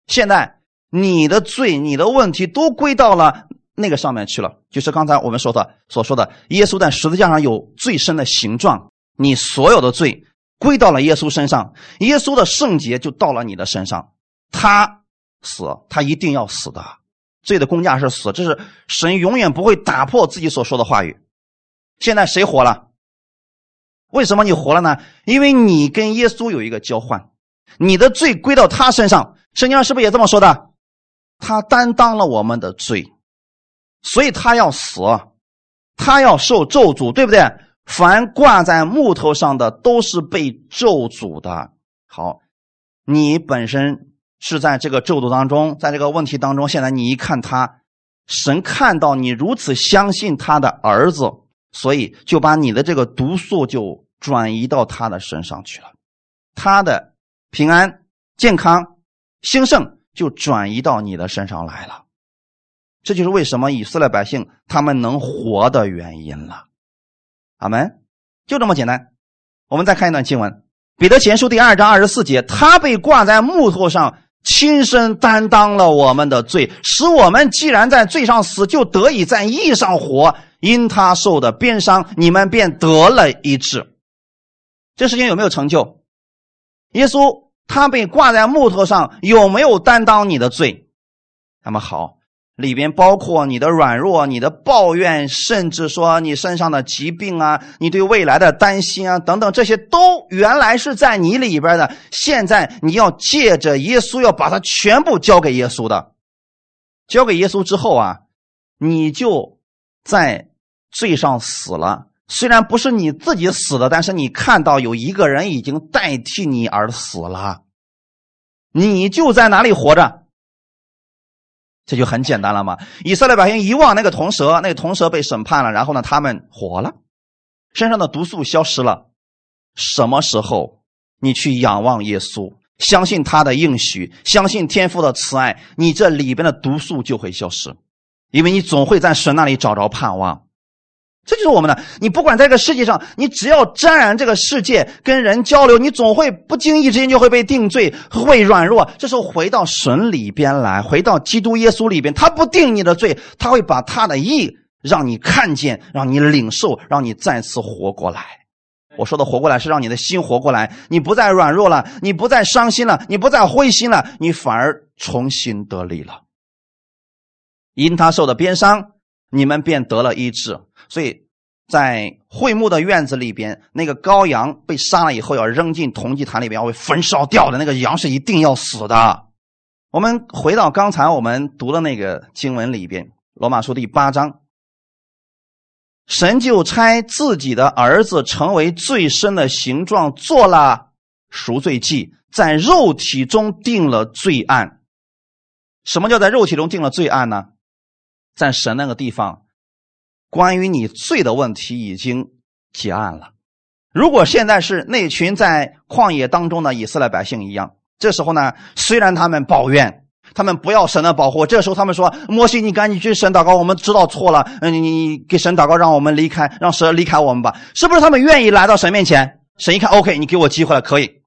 现在。你的罪、你的问题都归到了那个上面去了，就是刚才我们说的所说的，耶稣在十字架上有最深的形状，你所有的罪归到了耶稣身上，耶稣的圣洁就到了你的身上，他死，他一定要死的，罪的公价是死，这是神永远不会打破自己所说的话语。现在谁活了？为什么你活了呢？因为你跟耶稣有一个交换，你的罪归到他身上，圣经上是不是也这么说的？他担当了我们的罪，所以他要死，他要受咒诅，对不对？凡挂在木头上的都是被咒诅的。好，你本身是在这个咒诅当中，在这个问题当中。现在你一看他，神看到你如此相信他的儿子，所以就把你的这个毒素就转移到他的身上去了，他的平安、健康、兴盛。就转移到你的身上来了，这就是为什么以色列百姓他们能活的原因了。阿门，就这么简单。我们再看一段经文，《彼得前书》第二章二十四节：“他被挂在木头上，亲身担当了我们的罪，使我们既然在罪上死，就得以在义上活。因他受的鞭伤，你们便得了医治。”这事情有没有成就？耶稣。他被挂在木头上，有没有担当你的罪？那么好，里边包括你的软弱、你的抱怨，甚至说你身上的疾病啊，你对未来的担心啊，等等，这些都原来是在你里边的。现在你要借着耶稣，要把它全部交给耶稣的。交给耶稣之后啊，你就在罪上死了。虽然不是你自己死的，但是你看到有一个人已经代替你而死了，你就在哪里活着？这就很简单了嘛。以色列百姓遗忘那个铜蛇，那个铜蛇被审判了，然后呢，他们活了，身上的毒素消失了。什么时候你去仰望耶稣，相信他的应许，相信天父的慈爱，你这里边的毒素就会消失，因为你总会在神那里找着盼望。这就是我们的。你不管在这个世界上，你只要沾染这个世界，跟人交流，你总会不经意之间就会被定罪，会软弱。这时候回到神里边来，回到基督耶稣里边，他不定你的罪，他会把他的意让你看见，让你领受，让你再次活过来。我说的活过来是让你的心活过来，你不再软弱了，你不再伤心了，你不再灰心了，你反而重新得力了。因他受的鞭伤，你们便得了医治。所以在会幕的院子里边，那个羔羊被杀了以后，要扔进铜祭坛里边，要被焚烧掉的那个羊是一定要死的。我们回到刚才我们读的那个经文里边，《罗马书》第八章，神就差自己的儿子成为最深的形状，做了赎罪祭，在肉体中定了罪案。什么叫在肉体中定了罪案呢？在神那个地方。关于你罪的问题已经结案了。如果现在是那群在旷野当中的以色列百姓一样，这时候呢，虽然他们抱怨，他们不要神的保护，这时候他们说：“摩西，你赶紧去神祷告，我们知道错了，嗯，你你给神祷告，让我们离开，让神离开我们吧。”是不是他们愿意来到神面前？神一看，OK，你给我机会了，可以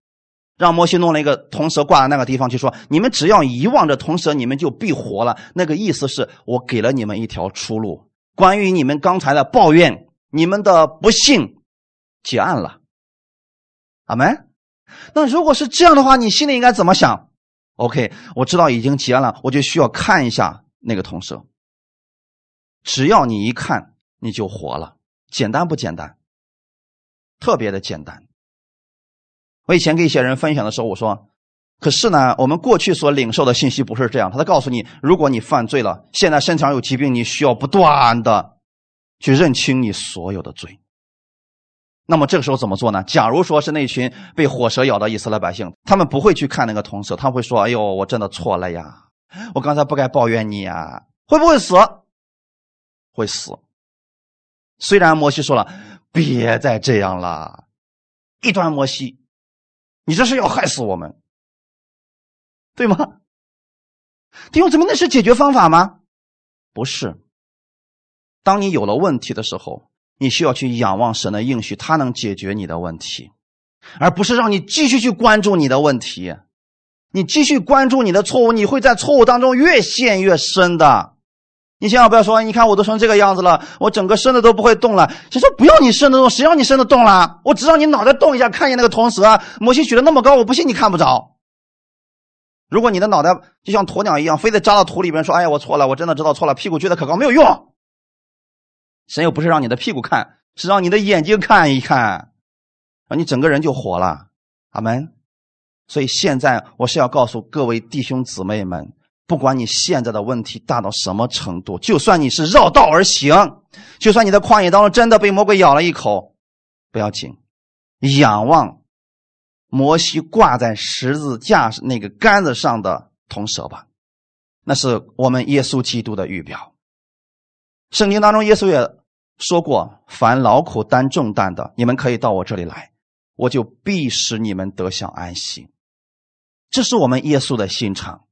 让摩西弄了一个铜蛇挂在那个地方，就说：“你们只要遗忘这铜蛇，你们就必活了。”那个意思是我给了你们一条出路。关于你们刚才的抱怨，你们的不幸结案了，阿门。那如果是这样的话，你心里应该怎么想？OK，我知道已经结案了，我就需要看一下那个铜蛇。只要你一看，你就活了。简单不简单？特别的简单。我以前跟一些人分享的时候，我说：“可是呢，我们过去所领受的信息不是这样。他在告诉你，如果你犯罪了，现在身上有疾病，你需要不断的去认清你所有的罪。那么这个时候怎么做呢？假如说是那群被火蛇咬的以色列百姓，他们不会去看那个铜蛇，他们会说：‘哎呦，我真的错了呀，我刚才不该抱怨你呀。’会不会死？会死。虽然摩西说了，别再这样了，一端摩西。”你这是要害死我们，对吗？弟兄姊妹，那是解决方法吗？不是。当你有了问题的时候，你需要去仰望神的应许，他能解决你的问题，而不是让你继续去关注你的问题。你继续关注你的错误，你会在错误当中越陷越深的。你千万不要说，你看我都成这个样子了，我整个身子都不会动了。谁说不要你身子动？谁让你身子动了？我只让你脑袋动一下，看见那个铜蛇，摩西举得那么高，我不信你看不着。如果你的脑袋就像鸵鸟一样，非得扎到土里边，说：“哎呀，我错了，我真的知道错了。”屁股撅得可高，没有用。神又不是让你的屁股看，是让你的眼睛看一看，让你整个人就活了。阿门。所以现在我是要告诉各位弟兄姊妹们。不管你现在的问题大到什么程度，就算你是绕道而行，就算你在旷野当中真的被魔鬼咬了一口，不要紧，仰望摩西挂在十字架那个杆子上的铜蛇吧，那是我们耶稣基督的预表。圣经当中耶稣也说过：“凡劳苦担重担的，你们可以到我这里来，我就必使你们得享安息。”这是我们耶稣的心肠。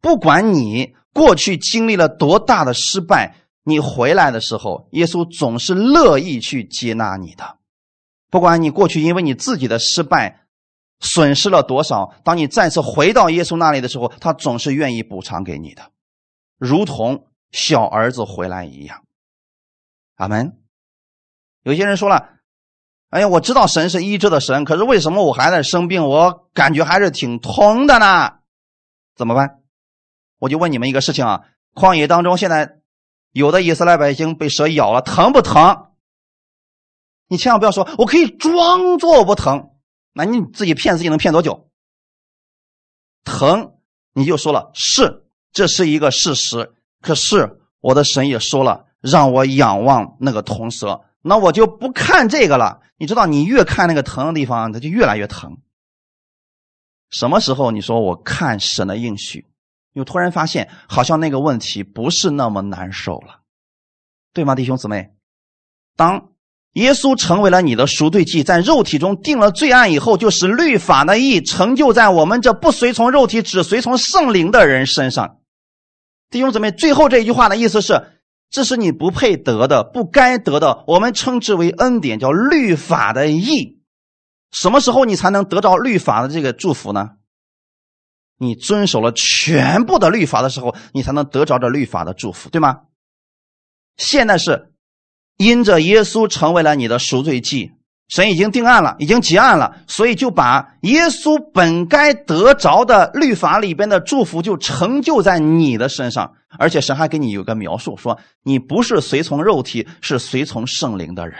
不管你过去经历了多大的失败，你回来的时候，耶稣总是乐意去接纳你的。不管你过去因为你自己的失败损失了多少，当你再次回到耶稣那里的时候，他总是愿意补偿给你的，如同小儿子回来一样。阿门。有些人说了：“哎呀，我知道神是医治的神，可是为什么我还在生病？我感觉还是挺疼的呢？怎么办？”我就问你们一个事情啊，旷野当中现在有的以色列百姓被蛇咬了，疼不疼？你千万不要说，我可以装作不疼，那你自己骗自己能骗多久？疼，你就说了是，这是一个事实。可是我的神也说了，让我仰望那个铜蛇，那我就不看这个了。你知道，你越看那个疼的地方，它就越来越疼。什么时候你说我看神的应许？又突然发现，好像那个问题不是那么难受了，对吗，弟兄姊妹？当耶稣成为了你的赎罪祭，在肉体中定了罪案以后，就是律法的义成就在我们这不随从肉体、只随从圣灵的人身上。弟兄姊妹，最后这一句话的意思是：这是你不配得的、不该得的，我们称之为恩典，叫律法的义。什么时候你才能得到律法的这个祝福呢？你遵守了全部的律法的时候，你才能得着这律法的祝福，对吗？现在是因着耶稣成为了你的赎罪祭，神已经定案了，已经结案了，所以就把耶稣本该得着的律法里边的祝福就成就在你的身上。而且神还给你有个描述，说你不是随从肉体，是随从圣灵的人。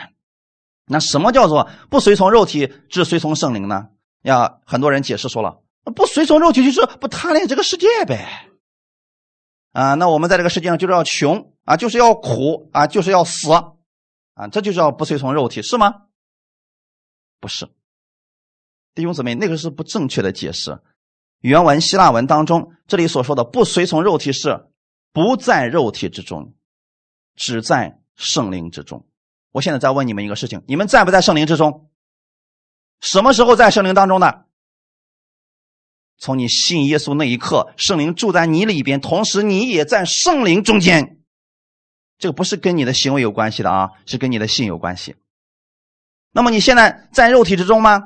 那什么叫做不随从肉体，只随从圣灵呢？呀，很多人解释说了。不随从肉体，就是不贪恋这个世界呗。啊，那我们在这个世界上就是要穷啊，就是要苦啊，就是要死啊，这就叫不随从肉体，是吗？不是，弟兄姊妹，那个是不正确的解释。原文希腊文当中，这里所说的不随从肉体是不在肉体之中，只在圣灵之中。我现在再问你们一个事情：你们在不在圣灵之中？什么时候在圣灵当中呢？从你信耶稣那一刻，圣灵住在你里边，同时你也在圣灵中间。这个不是跟你的行为有关系的啊，是跟你的信有关系。那么你现在在肉体之中吗？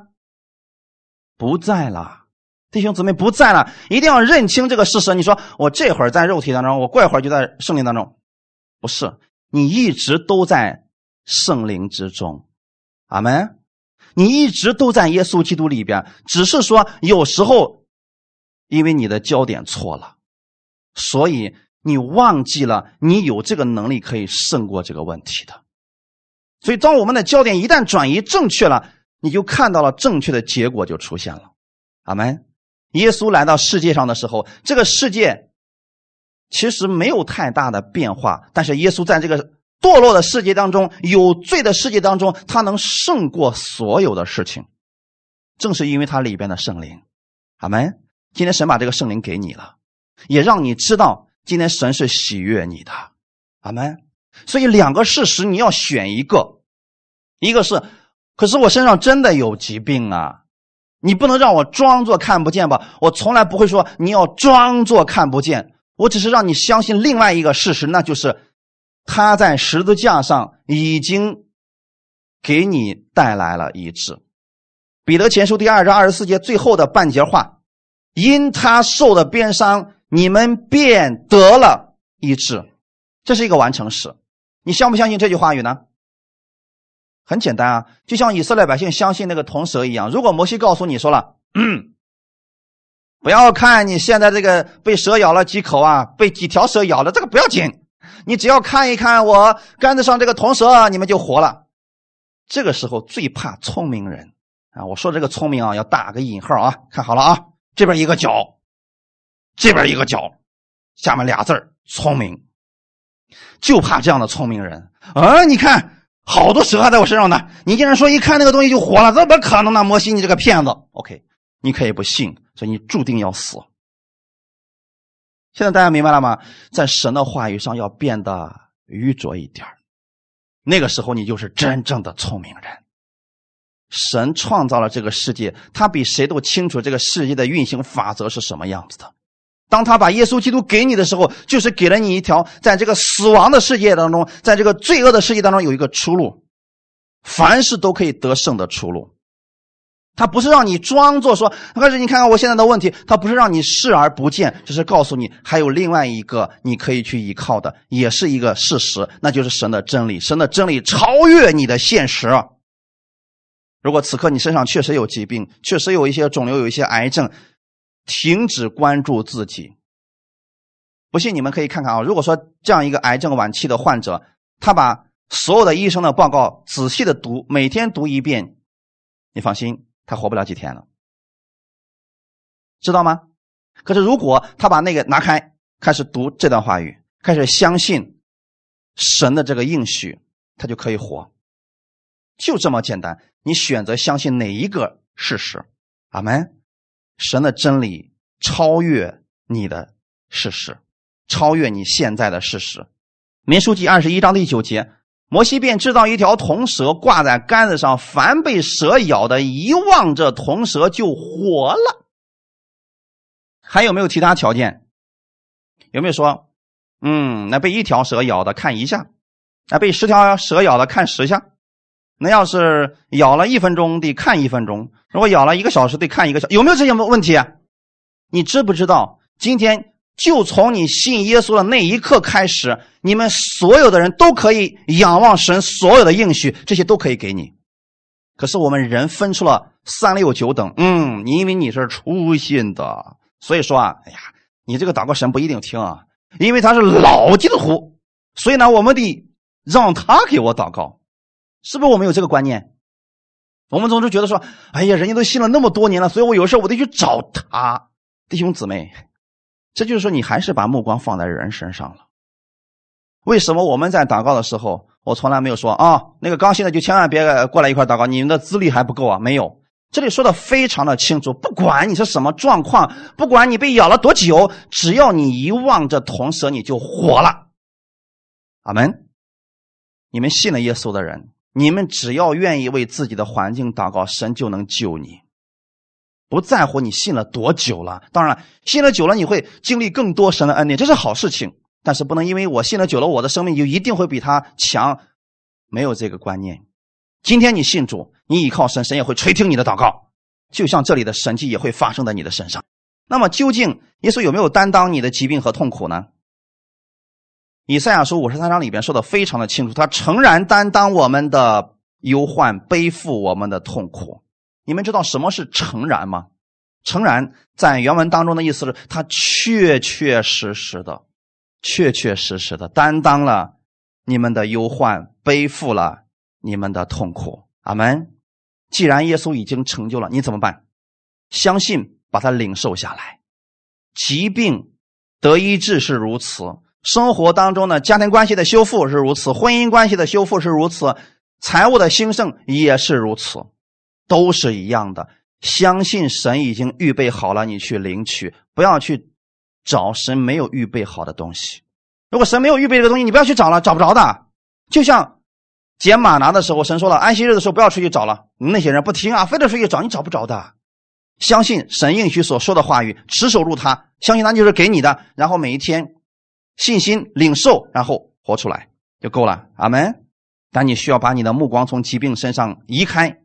不在了，弟兄姊妹不在了，一定要认清这个事实。你说我这会儿在肉体当中，我过一会儿就在圣灵当中，不是，你一直都在圣灵之中。阿门。你一直都在耶稣基督里边，只是说有时候。因为你的焦点错了，所以你忘记了你有这个能力可以胜过这个问题的。所以，当我们的焦点一旦转移正确了，你就看到了正确的结果就出现了。阿门。耶稣来到世界上的时候，这个世界其实没有太大的变化，但是耶稣在这个堕落的世界当中、有罪的世界当中，他能胜过所有的事情，正是因为他里边的圣灵。阿门。今天神把这个圣灵给你了，也让你知道今天神是喜悦你的。阿门。所以两个事实你要选一个，一个是，可是我身上真的有疾病啊。你不能让我装作看不见吧？我从来不会说你要装作看不见，我只是让你相信另外一个事实，那就是他在十字架上已经给你带来了医治。彼得前书第二章二十四节最后的半截话：因他受的鞭伤，你们便得了医治。这是一个完成时，你相不相信这句话语呢？很简单啊，就像以色列百姓相信那个铜蛇一样。如果摩西告诉你说了，嗯 不要看你现在这个被蛇咬了几口啊，被几条蛇咬了，这个不要紧，你只要看一看我杆子上这个铜蛇，你们就活了。这个时候最怕聪明人啊！我说这个聪明啊，要打个引号啊，看好了啊，这边一个角，这边一个角，下面俩字聪明，就怕这样的聪明人啊！你看。好多蛇还在我身上呢！你竟然说一看那个东西就活了，怎么可能呢？摩西，你这个骗子！OK，你可以不信，所以你注定要死。现在大家明白了吗？在神的话语上要变得愚拙一点那个时候你就是真正的聪明人。神创造了这个世界，他比谁都清楚这个世界的运行法则是什么样子的。当他把耶稣基督给你的时候，就是给了你一条在这个死亡的世界当中，在这个罪恶的世界当中有一个出路，凡事都可以得胜的出路。他不是让你装作说，可是你看看我现在的问题，他不是让你视而不见，只是告诉你还有另外一个你可以去依靠的，也是一个事实，那就是神的真理。神的真理超越你的现实。如果此刻你身上确实有疾病，确实有一些肿瘤，有一些癌症。停止关注自己。不信你们可以看看啊。如果说这样一个癌症晚期的患者，他把所有的医生的报告仔细的读，每天读一遍，你放心，他活不了几天了，知道吗？可是如果他把那个拿开，开始读这段话语，开始相信神的这个应许，他就可以活。就这么简单。你选择相信哪一个事实？阿门。神的真理超越你的事实，超越你现在的事实。民书记二十一章第九节，摩西便制造一条铜蛇挂在杆子上，凡被蛇咬的，一望这铜蛇就活了。还有没有其他条件？有没有说，嗯，那被一条蛇咬的看一下，那被十条蛇咬的看十下？那要是咬了一分钟，得看一分钟；如果咬了一个小时，得看一个小时。有没有这些问题？你知不知道？今天就从你信耶稣的那一刻开始，你们所有的人都可以仰望神所有的应许，这些都可以给你。可是我们人分出了三六九等，嗯，你因为你是初信的，所以说啊，哎呀，你这个祷告神不一定听啊，因为他是老基督徒，所以呢，我们得让他给我祷告。是不是我们有这个观念？我们总是觉得说：“哎呀，人家都信了那么多年了，所以我有事我得去找他。”弟兄姊妹，这就是说你还是把目光放在人身上了。为什么我们在祷告的时候，我从来没有说啊，那个刚信的就千万别过来一块祷告，你们的资历还不够啊？没有，这里说的非常的清楚，不管你是什么状况，不管你被咬了多久，只要你一望着铜蛇，你就活了。阿门。你们信了耶稣的人。你们只要愿意为自己的环境祷告，神就能救你。不在乎你信了多久了，当然信了久了，你会经历更多神的恩典，这是好事情。但是不能因为我信了久了，我的生命就一定会比他强，没有这个观念。今天你信主，你依靠神，神也会垂听你的祷告，就像这里的神迹也会发生在你的身上。那么究竟耶稣有没有担当你的疾病和痛苦呢？以赛亚书五十三章里边说的非常的清楚，他诚然担当我们的忧患，背负我们的痛苦。你们知道什么是诚然吗？诚然在原文当中的意思是，他确确实实的确确实实的担当了你们的忧患，背负了你们的痛苦。阿门。既然耶稣已经成就了，你怎么办？相信，把它领受下来。疾病得医治是如此，生活当中的家庭关系的修复是如此，婚姻关系的修复是如此，财务的兴盛也是如此，都是一样的。相信神已经预备好了，你去领取，不要去找神没有预备好的东西。如果神没有预备这个东西，你不要去找了，找不着的。就像捡马拿的时候，神说了，安息日的时候不要出去找了。那些人不听啊，非得出去找，你找不着的。相信神应许所说的话语，持守住它，相信他就是给你的。然后每一天信心领受，然后活出来就够了。阿门。但你需要把你的目光从疾病身上移开，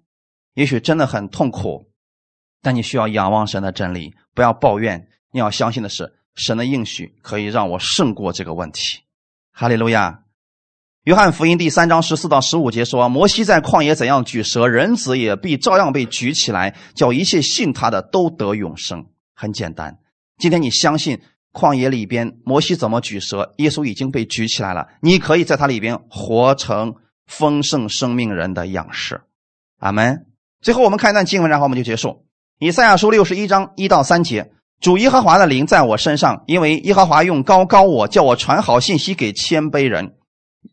也许真的很痛苦。但你需要仰望神的真理，不要抱怨。你要相信的是，神的应许可以让我胜过这个问题。哈利路亚。约翰福音第三章十四到十五节说：“摩西在旷野怎样举蛇，人子也必照样被举起来，叫一切信他的都得永生。”很简单。今天你相信旷野里边摩西怎么举蛇，耶稣已经被举起来了。你可以在它里边活成丰盛生命人的样式。阿门。最后我们看一段经文，然后我们就结束。以赛亚书六十一章一到三节：主耶和华的灵在我身上，因为耶和华用高高我，叫我传好信息给谦卑人，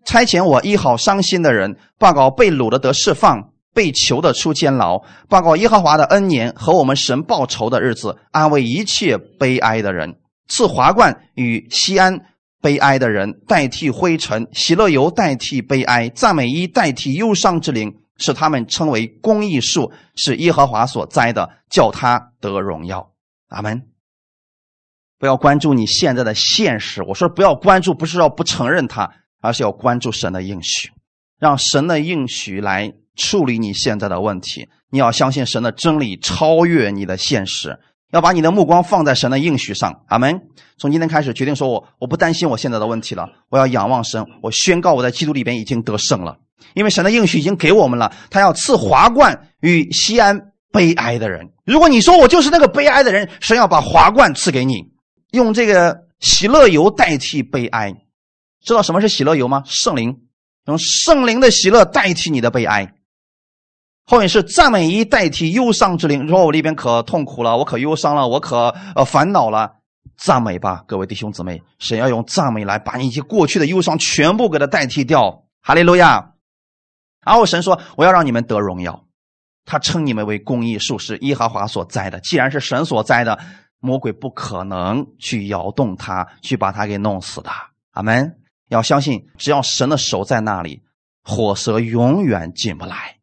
差遣我医好伤心的人，报告被掳的得释放，被囚的出监牢，报告耶和华的恩年和我们神报仇的日子，安慰一切悲哀的人，赐华冠与西安悲哀的人代替灰尘，喜乐油代替悲哀，赞美衣代替忧伤之灵。使他们称为公义树，是耶和华所栽的，叫他得荣耀。阿门。不要关注你现在的现实，我说不要关注，不是要不承认它，而是要关注神的应许，让神的应许来处理你现在的问题。你要相信神的真理超越你的现实，要把你的目光放在神的应许上。阿门。从今天开始，决定说我我不担心我现在的问题了，我要仰望神，我宣告我在基督里边已经得胜了。因为神的应许已经给我们了，他要赐华冠与西安悲哀的人。如果你说我就是那个悲哀的人，神要把华冠赐给你，用这个喜乐油代替悲哀。知道什么是喜乐油吗？圣灵，用圣灵的喜乐代替你的悲哀。后面是赞美衣代替忧伤之灵。说我里边可痛苦了，我可忧伤了，我可呃烦恼了。赞美吧，各位弟兄姊妹，神要用赞美来把你一些过去的忧伤全部给它代替掉。哈利路亚。然后神说：“我要让你们得荣耀。”他称你们为公义术士，耶和华所栽的。既然是神所栽的，魔鬼不可能去摇动他，去把他给弄死的。阿门。要相信，只要神的手在那里，火蛇永远进不来。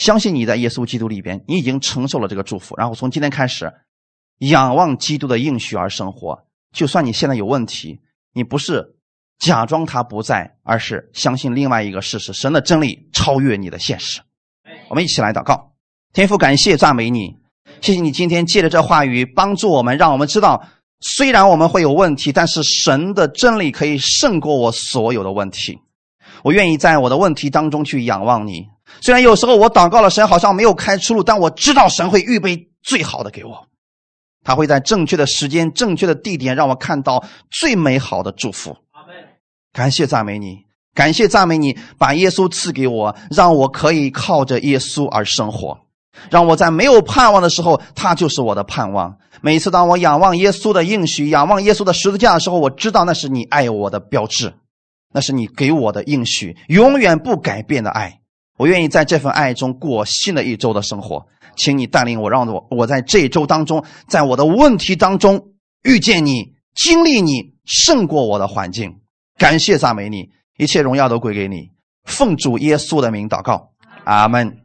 相信你在耶稣基督里边，你已经承受了这个祝福。然后从今天开始，仰望基督的应许而生活。就算你现在有问题，你不是。假装他不在，而是相信另外一个事实：神的真理超越你的现实。我们一起来祷告，天父，感谢赞美你，谢谢你今天借着这话语帮助我们，让我们知道，虽然我们会有问题，但是神的真理可以胜过我所有的问题。我愿意在我的问题当中去仰望你。虽然有时候我祷告了，神好像没有开出路，但我知道神会预备最好的给我，他会在正确的时间、正确的地点，让我看到最美好的祝福。感谢赞美你，感谢赞美你，把耶稣赐给我，让我可以靠着耶稣而生活，让我在没有盼望的时候，他就是我的盼望。每次当我仰望耶稣的应许，仰望耶稣的十字架的时候，我知道那是你爱我的标志，那是你给我的应许，永远不改变的爱。我愿意在这份爱中过新的一周的生活，请你带领我，让我我在这一周当中，在我的问题当中遇见你，经历你，胜过我的环境。感谢赞美你，一切荣耀都归给你。奉主耶稣的名祷告，阿门。